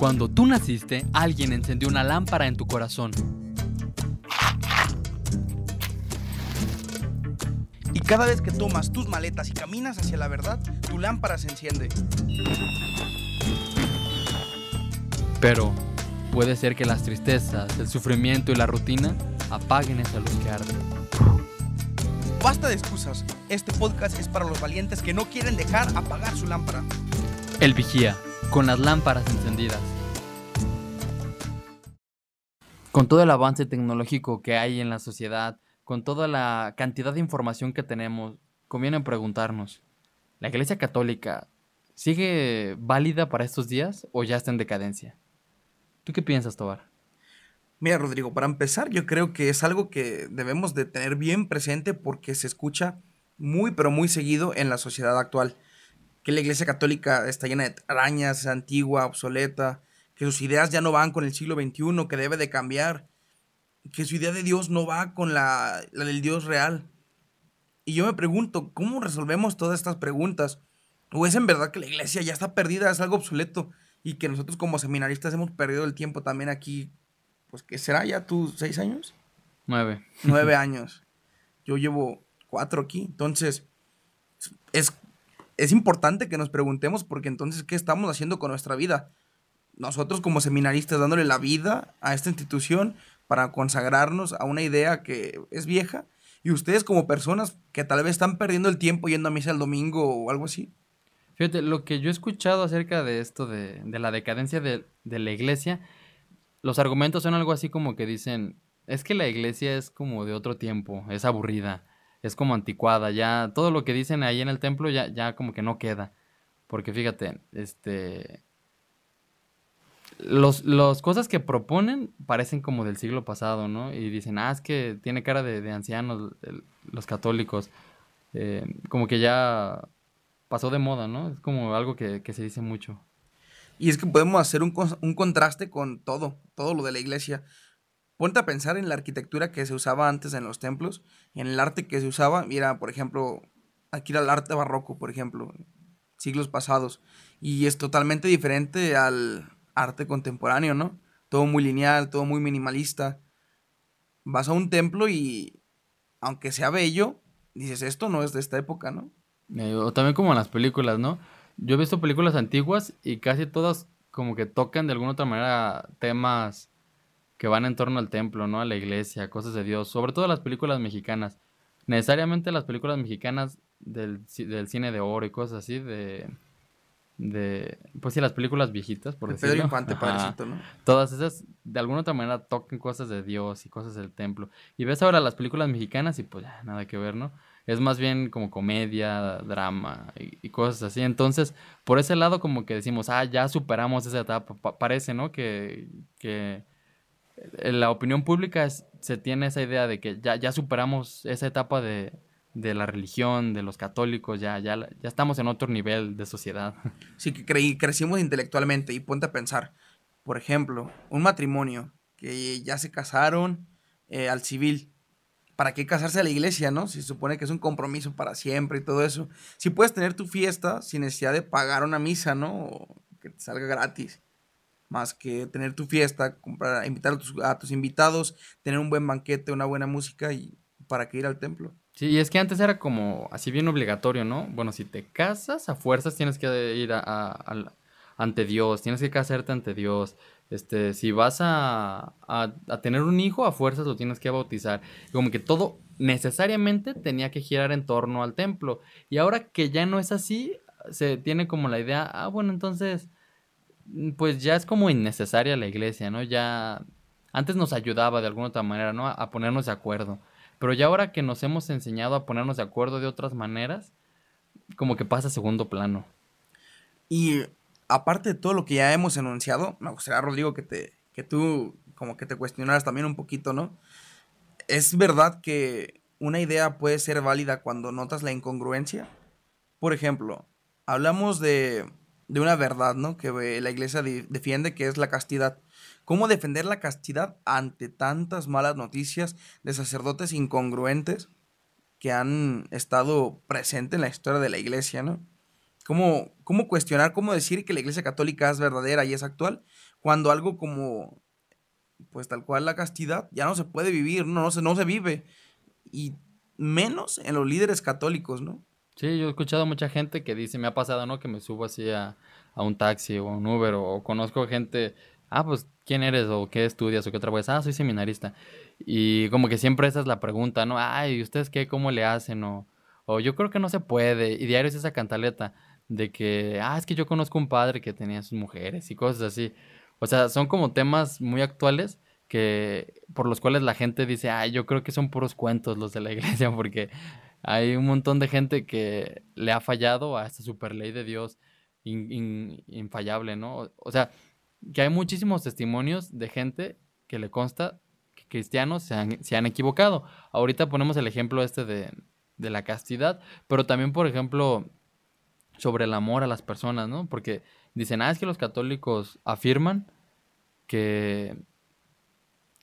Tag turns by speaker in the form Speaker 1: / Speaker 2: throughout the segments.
Speaker 1: Cuando tú naciste, alguien encendió una lámpara en tu corazón.
Speaker 2: Y cada vez que tomas tus maletas y caminas hacia la verdad, tu lámpara se enciende.
Speaker 1: Pero puede ser que las tristezas, el sufrimiento y la rutina apaguen esa luz que arde.
Speaker 2: Basta de excusas. Este podcast es para los valientes que no quieren dejar apagar su lámpara.
Speaker 1: El vigía, con las lámparas encendidas. Con todo el avance tecnológico que hay en la sociedad, con toda la cantidad de información que tenemos, conviene preguntarnos, ¿la Iglesia Católica sigue válida para estos días o ya está en decadencia? ¿Tú qué piensas, Tobar?
Speaker 2: Mira, Rodrigo, para empezar, yo creo que es algo que debemos de tener bien presente porque se escucha muy, pero muy seguido en la sociedad actual. Que la Iglesia Católica está llena de arañas, antigua, obsoleta, que sus ideas ya no van con el siglo XXI, que debe de cambiar, que su idea de Dios no va con la, la del Dios real. Y yo me pregunto, ¿cómo resolvemos todas estas preguntas? ¿O es en verdad que la iglesia ya está perdida, es algo obsoleto? y que nosotros como seminaristas hemos perdido el tiempo también aquí, pues ¿qué será ya tus seis años?
Speaker 1: Nueve.
Speaker 2: Nueve años. Yo llevo cuatro aquí, entonces es, es importante que nos preguntemos porque entonces, ¿qué estamos haciendo con nuestra vida? Nosotros como seminaristas dándole la vida a esta institución para consagrarnos a una idea que es vieja y ustedes como personas que tal vez están perdiendo el tiempo yendo a misa el domingo o algo así,
Speaker 1: Fíjate, lo que yo he escuchado acerca de esto, de, de la decadencia de, de, la iglesia, los argumentos son algo así como que dicen, es que la iglesia es como de otro tiempo, es aburrida, es como anticuada, ya todo lo que dicen ahí en el templo ya, ya como que no queda. Porque fíjate, este... Los, los cosas que proponen parecen como del siglo pasado, ¿no? Y dicen, ah, es que tiene cara de, ancianos los católicos. Eh, como que ya pasó de moda, ¿no? Es como algo que, que se dice mucho.
Speaker 2: Y es que podemos hacer un, un, contraste con todo, todo lo de la iglesia. Ponte a pensar en la arquitectura que se usaba antes en los templos, en el arte que se usaba. Mira, por ejemplo, aquí era el arte barroco, por ejemplo, siglos pasados. Y es totalmente diferente al arte contemporáneo, ¿no? Todo muy lineal, todo muy minimalista. Vas a un templo y, aunque sea bello, dices, esto no es de esta época, ¿no?
Speaker 1: Eh, o también como en las películas, ¿no? Yo he visto películas antiguas y casi todas como que tocan de alguna otra manera temas que van en torno al templo, ¿no? A la iglesia, cosas de Dios. Sobre todo las películas mexicanas. Necesariamente las películas mexicanas del, del cine de oro y cosas así, de... De, pues sí, las películas viejitas, por decirlo.
Speaker 2: Pedro Infante, padrecito, ¿no?
Speaker 1: Todas esas, de alguna otra manera, tocan cosas de Dios y cosas del templo. Y ves ahora las películas mexicanas y pues ya, nada que ver, ¿no? es más bien como comedia, drama y, y, cosas así. Entonces, por ese lado como que decimos, ah, ya superamos esa etapa. Pa parece, ¿no? Que, que la opinión pública es, se tiene esa idea de que ya, ya superamos esa etapa de, de la religión, de los católicos, ya, ya, ya estamos en otro nivel de sociedad.
Speaker 2: Sí, que creí, crecimos intelectualmente y ponte a pensar, por ejemplo, un matrimonio que ya se casaron eh, al civil ¿para qué casarse a la iglesia, no? Si se supone que es un compromiso para siempre y todo eso. Si puedes tener tu fiesta sin necesidad de pagar una misa, ¿no? O que te salga gratis. Más que tener tu fiesta, comprar, invitar a tus, a tus invitados, tener un buen banquete, una buena música y para qué ir al templo.
Speaker 1: Sí, y es que antes era como así bien obligatorio, ¿no? Bueno, si te casas, a fuerzas tienes que ir a, a, a ante Dios, tienes que casarte ante Dios, este, si vas a, a, tener un hijo, a fuerzas lo tienes que bautizar. Como que todo necesariamente tenía que girar en torno al templo. Y ahora que ya no es así, se tiene como la idea, ah, bueno, entonces, pues ya es como innecesaria la iglesia, ¿no? Ya antes nos ayudaba de alguna otra manera, ¿no? A, a ponernos de acuerdo. Pero ya ahora que nos hemos enseñado a ponernos de acuerdo de otras maneras, como que pasa a segundo plano.
Speaker 2: Y aparte de todo lo que ya hemos enunciado, me gustaría, Rodrigo, que, te, que tú como que te cuestionaras también un poquito, ¿no? ¿Es verdad que una idea puede ser válida cuando notas la incongruencia? Por ejemplo, hablamos de, de una verdad, ¿no? Que la iglesia de, defiende, que es la castidad. ¿Cómo defender la castidad ante tantas malas noticias de sacerdotes incongruentes que han estado presentes en la historia de la iglesia, ¿no? ¿Cómo, ¿Cómo cuestionar, cómo decir que la Iglesia Católica es verdadera y es actual cuando algo como, pues tal cual la castidad ya no se puede vivir, no, no, se, no se vive? Y menos en los líderes católicos, ¿no?
Speaker 1: Sí, yo he escuchado a mucha gente que dice, me ha pasado, ¿no? Que me subo así a, a un taxi o a un Uber o, conozco gente, ah, pues, ¿quién eres o qué estudias o qué trabajas? Ah, soy seminarista. Y como que siempre esa es la pregunta, ¿no? Ay, ¿ustedes qué? ¿Cómo le hacen? O, o yo creo que no se puede. Y diario es esa cantaleta de que, ah, es que yo conozco un padre que tenía sus mujeres y cosas así. O sea, son como temas muy actuales que por los cuales la gente dice, ay, yo creo que son puros cuentos los de la iglesia porque hay un montón de gente que le ha fallado a esta super ley de Dios infallable, ¿no? O sea, que hay muchísimos testimonios de gente que le consta que cristianos se han, se han equivocado. Ahorita ponemos el ejemplo este de, de la castidad, pero también, por ejemplo, sobre el amor a las personas, ¿no? Porque dicen, ah, es que los católicos afirman que,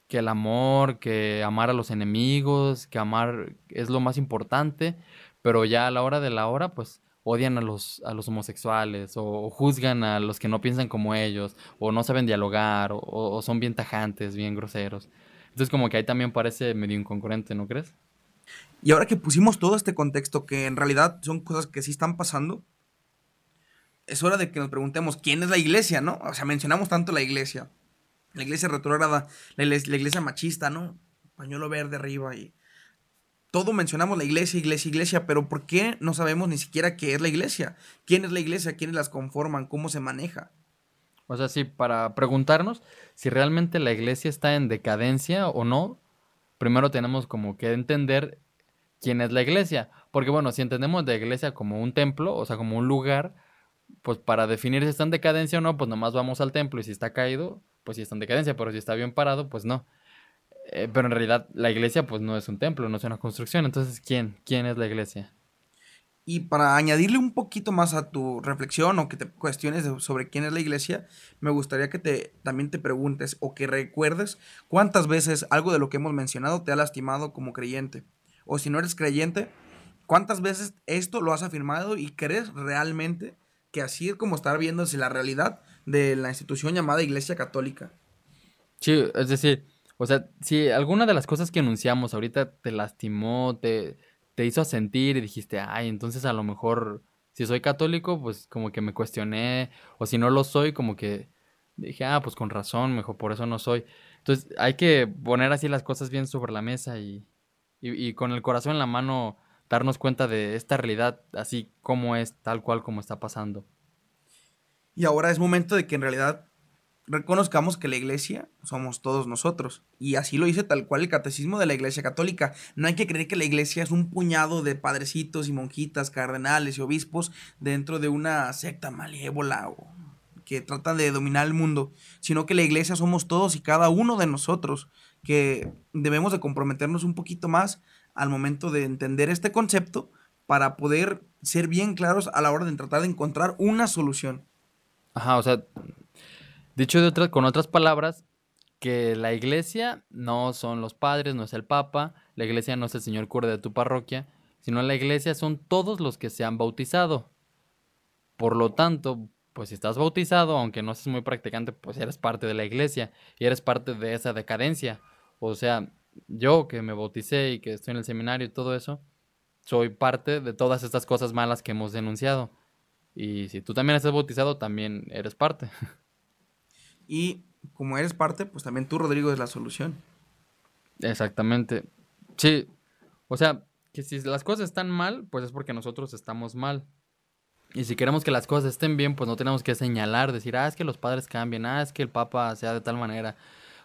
Speaker 1: que el amor, que amar a los enemigos, que amar es lo más importante, pero ya a la hora de la hora, pues odian a los, a los homosexuales o, juzgan a los que no piensan como ellos o no saben dialogar o, son bien tajantes, bien groseros. Entonces como que ahí también parece medio incongruente, ¿no crees?
Speaker 2: Y ahora que pusimos todo este contexto, que en realidad son cosas que sí están pasando, es hora de que nos preguntemos quién es la iglesia, ¿no? O sea, mencionamos tanto la iglesia. La iglesia retrógrada, la, la iglesia machista, ¿no? Pañuelo verde arriba y todo mencionamos la iglesia, iglesia, iglesia, pero ¿por qué no sabemos ni siquiera qué es la iglesia? ¿Quién es la iglesia? ¿Quiénes las conforman? ¿Cómo se maneja?
Speaker 1: O sea, sí, para preguntarnos si realmente la iglesia está en decadencia o no, primero tenemos como que entender quién es la iglesia. Porque bueno, si entendemos la iglesia como un templo, o sea, como un lugar, pues para definir si está en decadencia o no, pues nomás vamos al templo y si está caído, pues si está en decadencia, pero si está bien parado, pues no. Eh, pero en realidad la iglesia pues no es un templo, no es una construcción. Entonces, ¿quién? ¿Quién es la iglesia?
Speaker 2: Y para añadirle un poquito más a tu reflexión o que te cuestiones sobre quién es la iglesia, me gustaría que te, también te preguntes o que recuerdes cuántas veces algo de lo que hemos mencionado te ha lastimado como creyente. O si no eres creyente, cuántas veces esto lo has afirmado y crees realmente que así es como está viéndose la realidad de la institución llamada Iglesia Católica.
Speaker 1: Sí, es decir, o sea, si alguna de las cosas que anunciamos ahorita te lastimó, te, te hizo sentir y dijiste, ay, entonces a lo mejor si soy católico, pues como que me cuestioné, o si no lo soy, como que dije, ah, pues con razón, mejor por eso no soy. Entonces hay que poner así las cosas bien sobre la mesa y, y con el corazón en la mano darnos cuenta de esta realidad así como es, tal cual como está pasando.
Speaker 2: Y ahora es momento de que en realidad reconozcamos que la iglesia somos todos nosotros. Y así lo dice tal cual el catecismo de la iglesia católica. No hay que creer que la iglesia es un puñado de padrecitos y monjitas, cardenales y obispos dentro de una secta malévola o que tratan de dominar el mundo, sino que la iglesia somos todos y cada uno de nosotros, que debemos de comprometernos un poquito más al momento de entender este concepto para poder ser bien claros a la hora de tratar de encontrar una solución.
Speaker 1: Ajá, o sea, Dicho de otras, con otras palabras, que la iglesia no son los padres, no es el papa, la iglesia no es el señor cura de tu parroquia, sino la iglesia son todos los que se han bautizado. Por lo tanto, pues si estás bautizado, aunque no seas muy practicante, pues eres parte de la iglesia y eres parte de esa decadencia. O sea, yo que me bauticé y que estoy en el seminario y todo eso, soy parte de todas estas cosas malas que hemos denunciado. Y si tú también estás bautizado, también eres parte.
Speaker 2: Y como eres parte, pues también tú, Rodrigo, es la solución.
Speaker 1: Exactamente. Sí. O sea, que si las cosas están mal, pues es porque nosotros estamos mal. Y si queremos que las cosas estén bien, pues no tenemos que señalar, decir, ah, es que los padres cambien, ah, es que el papa sea de tal manera.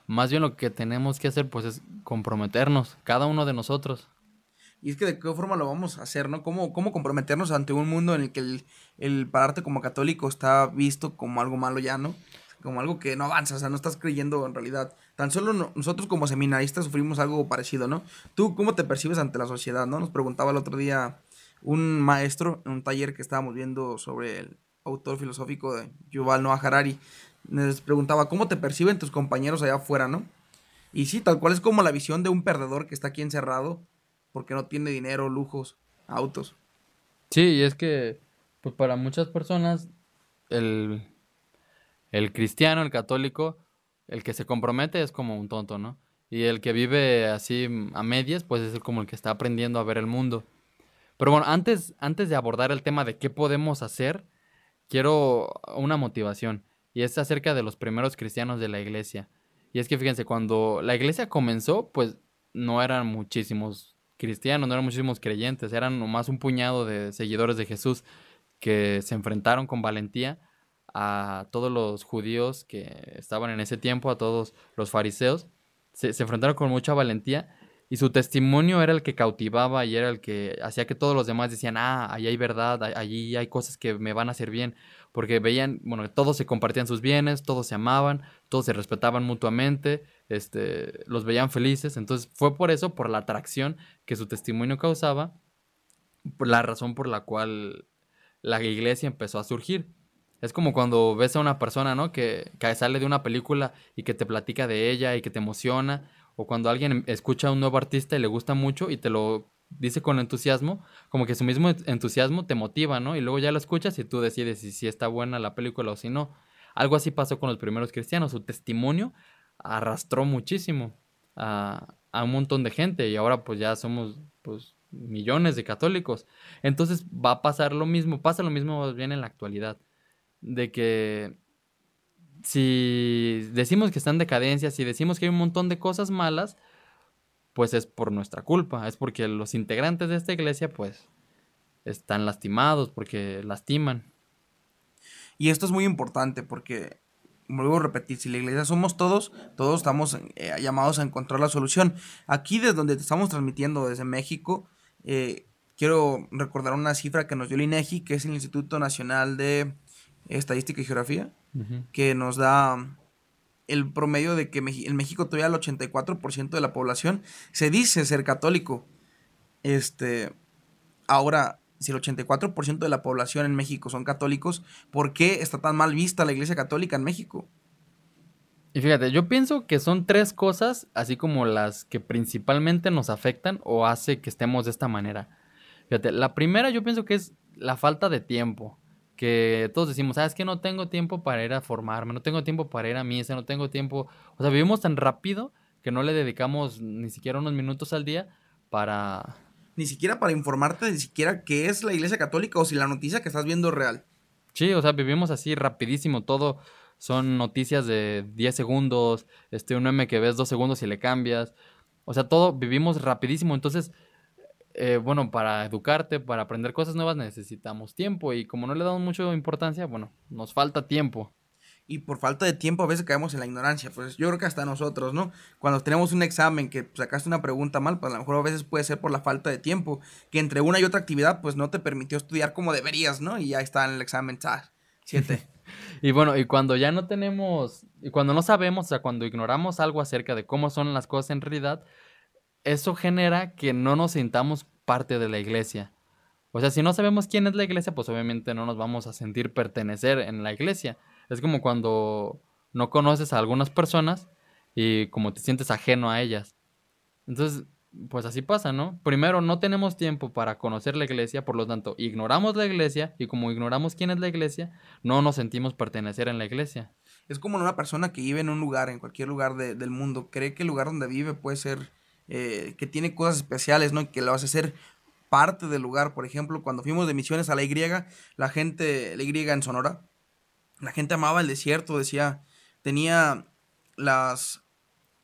Speaker 1: Más bien lo que tenemos que hacer, pues es comprometernos, cada uno de nosotros.
Speaker 2: Y es que de qué forma lo vamos a hacer, ¿no? ¿Cómo, cómo comprometernos ante un mundo en el que el, el pararte como católico está visto como algo malo ya, ¿no? como algo que no avanza, o sea, no estás creyendo en realidad. Tan solo nosotros como seminaristas sufrimos algo parecido, ¿no? ¿Tú cómo te percibes ante la sociedad, no? Nos preguntaba el otro día un maestro en un taller que estábamos viendo sobre el autor filosófico de Yuval Noah Harari. Nos preguntaba, ¿cómo te perciben tus compañeros allá afuera, no? Y sí, tal cual es como la visión de un perdedor que está aquí encerrado porque no tiene dinero, lujos, autos.
Speaker 1: Sí, y es que Pues para muchas personas, el, el cristiano, el católico, el que se compromete es como un tonto, ¿no? Y el que vive así a medias, pues es como el que está aprendiendo a ver el mundo. Pero bueno, antes, antes de abordar el tema de qué podemos hacer, quiero una motivación. Y es acerca de los primeros cristianos de la iglesia. Y es que fíjense, cuando la iglesia comenzó, pues no eran muchísimos cristianos, no eran muchísimos creyentes, eran nomás un puñado de seguidores de Jesús que se enfrentaron con valentía a todos los judíos que estaban en ese tiempo, a todos los fariseos, se, enfrentaron con mucha valentía y su testimonio era el que cautivaba y era el que hacía que todos los demás decían, ah, allí hay verdad, allí hay cosas que me van a hacer bien, porque veían, bueno, todos se compartían sus bienes, todos se amaban, todos se respetaban mutuamente, este, los veían felices, entonces fue por eso, por la atracción que su testimonio causaba, por la razón por la cual la iglesia empezó a surgir. Es como cuando ves a una persona, ¿no? Que, que, sale de una película y que te platica de ella y que te emociona. O cuando alguien escucha a un nuevo artista y le gusta mucho y te lo dice con entusiasmo, como que su mismo entusiasmo te motiva, ¿no? Y luego ya lo escuchas y tú decides si, está buena la película o si no. Algo así pasó con los primeros cristianos. Su testimonio arrastró muchísimo a, a un montón de gente y ahora pues ya somos pues millones de católicos. Entonces va a pasar lo mismo, pasa lo mismo más bien en la actualidad de que si decimos que está en decadencia, si decimos que hay un montón de cosas malas, pues es por nuestra culpa, es porque los integrantes de esta iglesia pues están lastimados, porque lastiman.
Speaker 2: Y esto es muy importante porque, vuelvo a repetir, si la iglesia somos todos, todos estamos eh, llamados a encontrar la solución. Aquí desde donde te estamos transmitiendo, desde México, eh, quiero recordar una cifra que nos dio el INEGI, que es el Instituto Nacional de Estadística y Geografía, que nos da el promedio de que en México todavía el 84% de la población se dice ser católico. Este, ahora, si el 84% de la población en México son católicos, ¿por qué está tan mal vista la Iglesia Católica en México?
Speaker 1: Y fíjate, yo pienso que son tres cosas, así como las que principalmente nos afectan o hace que estemos de esta manera. Fíjate, la primera yo pienso que es la falta de tiempo que todos decimos, sabes que no tengo tiempo para ir a formarme, no tengo tiempo para ir a misa, no tengo tiempo, o sea, vivimos tan rápido que no le dedicamos ni siquiera unos minutos al día para...
Speaker 2: Ni siquiera para informarte, ni siquiera qué es la Iglesia Católica o si la noticia que estás viendo es real.
Speaker 1: Sí, o sea, vivimos así rapidísimo, todo son noticias de 10 segundos, este, un meme que ves dos segundos y le cambias, o sea, todo vivimos rapidísimo, entonces eh, bueno, para educarte, para aprender cosas nuevas necesitamos tiempo y como no le damos mucha importancia, bueno, nos falta tiempo.
Speaker 2: Y por falta de tiempo a veces caemos en la ignorancia, pues yo creo que hasta nosotros, ¿no? Cuando tenemos un examen que sacaste una pregunta mal, pues a lo mejor a veces puede ser por la falta de tiempo, que entre una y otra actividad pues no te permitió estudiar como deberías, ¿no? Y ya está en el examen, ¡ah! Siete.
Speaker 1: y bueno, y cuando ya no tenemos, y cuando no sabemos, o sea, cuando ignoramos algo acerca de cómo son las cosas en realidad, eso genera que no nos sintamos parte de la iglesia. O sea, si no sabemos quién es la iglesia, pues obviamente no nos vamos a sentir pertenecer en la iglesia. Es como cuando no conoces a algunas personas y como te sientes ajeno a ellas. Entonces, pues así pasa, ¿no? Primero, no tenemos tiempo para conocer la iglesia, por lo tanto, ignoramos la iglesia y como ignoramos quién es la iglesia, no nos sentimos pertenecer en la iglesia.
Speaker 2: Es como una persona que vive en un lugar, en cualquier lugar del mundo, cree que el lugar donde vive puede ser eh, que tiene cosas especiales, ¿no? Y que lo hace ser parte del lugar. Por ejemplo, cuando fuimos de misiones a la Y, la gente, la Y en Sonora, la gente amaba el desierto, decía, tenía las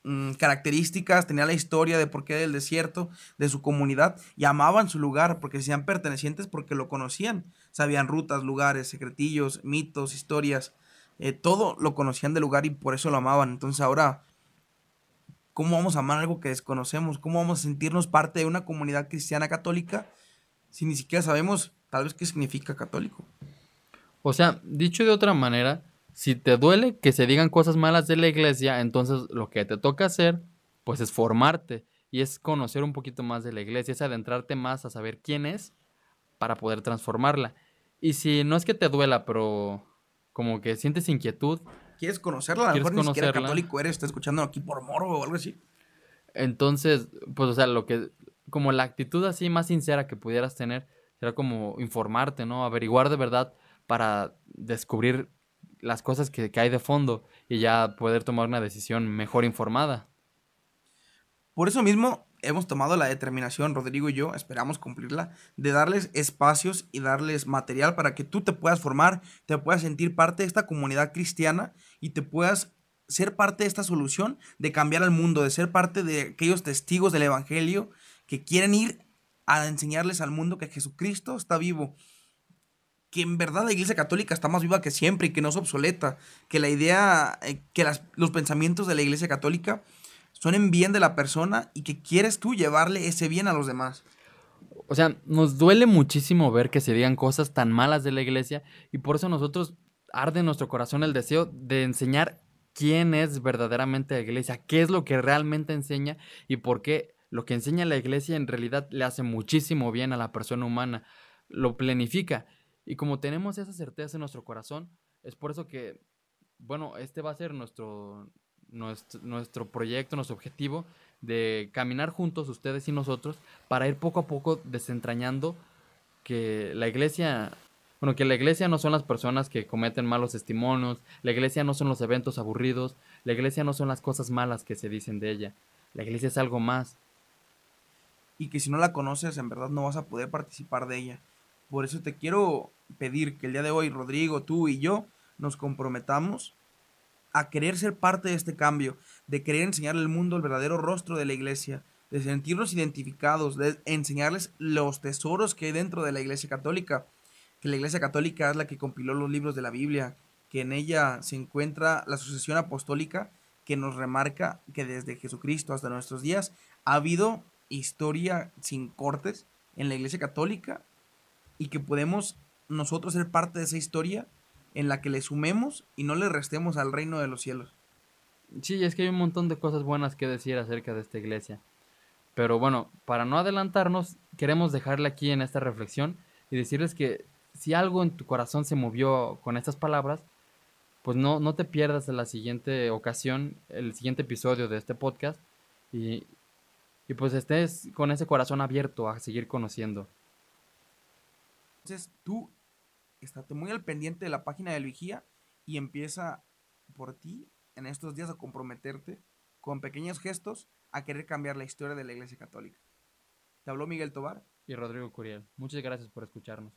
Speaker 2: mm, características, tenía la historia de por qué del desierto, de su comunidad, y amaban su lugar porque se sean pertenecientes porque lo conocían, sabían rutas, lugares, secretillos, mitos, historias, eh, todo lo conocían del lugar y por eso lo amaban. Entonces ahora ¿Cómo vamos a amar algo que desconocemos? ¿Cómo vamos a sentirnos parte de una comunidad cristiana católica si ni siquiera sabemos tal vez qué significa católico?
Speaker 1: O sea, dicho de otra manera, si te duele que se digan cosas malas de la iglesia, entonces lo que te toca hacer, pues es formarte y es conocer un poquito más de la iglesia, es adentrarte más a saber quién es para poder transformarla. Y si no es que te duela, pero como que sientes inquietud,
Speaker 2: quieres conocerla, a lo mejor ni siquiera católico eres, está escuchando aquí por morbo o algo así.
Speaker 1: Entonces, pues, o sea, lo que, como la actitud así más sincera que pudieras tener será como informarte, ¿no? Averiguar de verdad para descubrir las cosas que, que hay de fondo y ya poder tomar una decisión mejor informada.
Speaker 2: Por eso mismo hemos tomado la determinación, Rodrigo y yo, esperamos cumplirla, de darles espacios y darles material para que tú te puedas formar, te puedas sentir parte de esta comunidad cristiana y te puedas ser parte de esta solución de cambiar al mundo, de ser parte de aquellos testigos del Evangelio que quieren ir a enseñarles al mundo que Jesucristo está vivo, que en verdad la Iglesia Católica está más viva que siempre y que no es obsoleta, que la idea, eh, que las, los pensamientos de la Iglesia Católica son en bien de la persona y que quieres tú llevarle ese bien a los demás.
Speaker 1: O sea, nos duele muchísimo ver que se digan cosas tan malas de la iglesia y por eso nosotros arde en nuestro corazón el deseo de enseñar quién es verdaderamente la iglesia, qué es lo que realmente enseña y por qué lo que enseña la iglesia en realidad le hace muchísimo bien a la persona humana, lo planifica. Y como tenemos esa certeza en nuestro corazón, es por eso que, bueno, este va a ser nuestro, nuestro, proyecto, nuestro objetivo de caminar juntos ustedes y nosotros para ir poco a poco desentrañando que la iglesia bueno, que la iglesia no son las personas que cometen malos testimonios, la iglesia no son los eventos aburridos, la iglesia no son las cosas malas que se dicen de ella, la iglesia es algo más.
Speaker 2: Y que si no la conoces, en verdad no vas a poder participar de ella. Por eso te quiero pedir que el día de hoy, Rodrigo, tú y yo, nos comprometamos a querer ser parte de este cambio, de querer enseñarle al mundo el verdadero rostro de la iglesia, de sentirnos identificados, de enseñarles los tesoros que hay dentro de la iglesia católica que la Iglesia Católica es la que compiló los libros de la Biblia, que en ella se encuentra la sucesión apostólica que nos remarca que desde Jesucristo hasta nuestros días ha habido historia sin cortes en la Iglesia Católica y que podemos nosotros ser parte de esa historia en la que le sumemos y no le restemos al reino de los cielos.
Speaker 1: Sí, es que hay un montón de cosas buenas que decir acerca de esta iglesia. Pero bueno, para no adelantarnos, queremos dejarle aquí en esta reflexión y decirles que si algo en tu corazón se movió con estas palabras, pues no, no te pierdas en la siguiente ocasión, el siguiente episodio de este podcast y, y pues estés con ese corazón abierto a seguir conociendo.
Speaker 2: Entonces tú estate muy al pendiente de la página del Vigía y empieza por ti en estos días a comprometerte con pequeños gestos a querer cambiar la historia de la Iglesia Católica. Te habló Miguel Tobar
Speaker 1: y Rodrigo Curiel. Muchas gracias por escucharnos.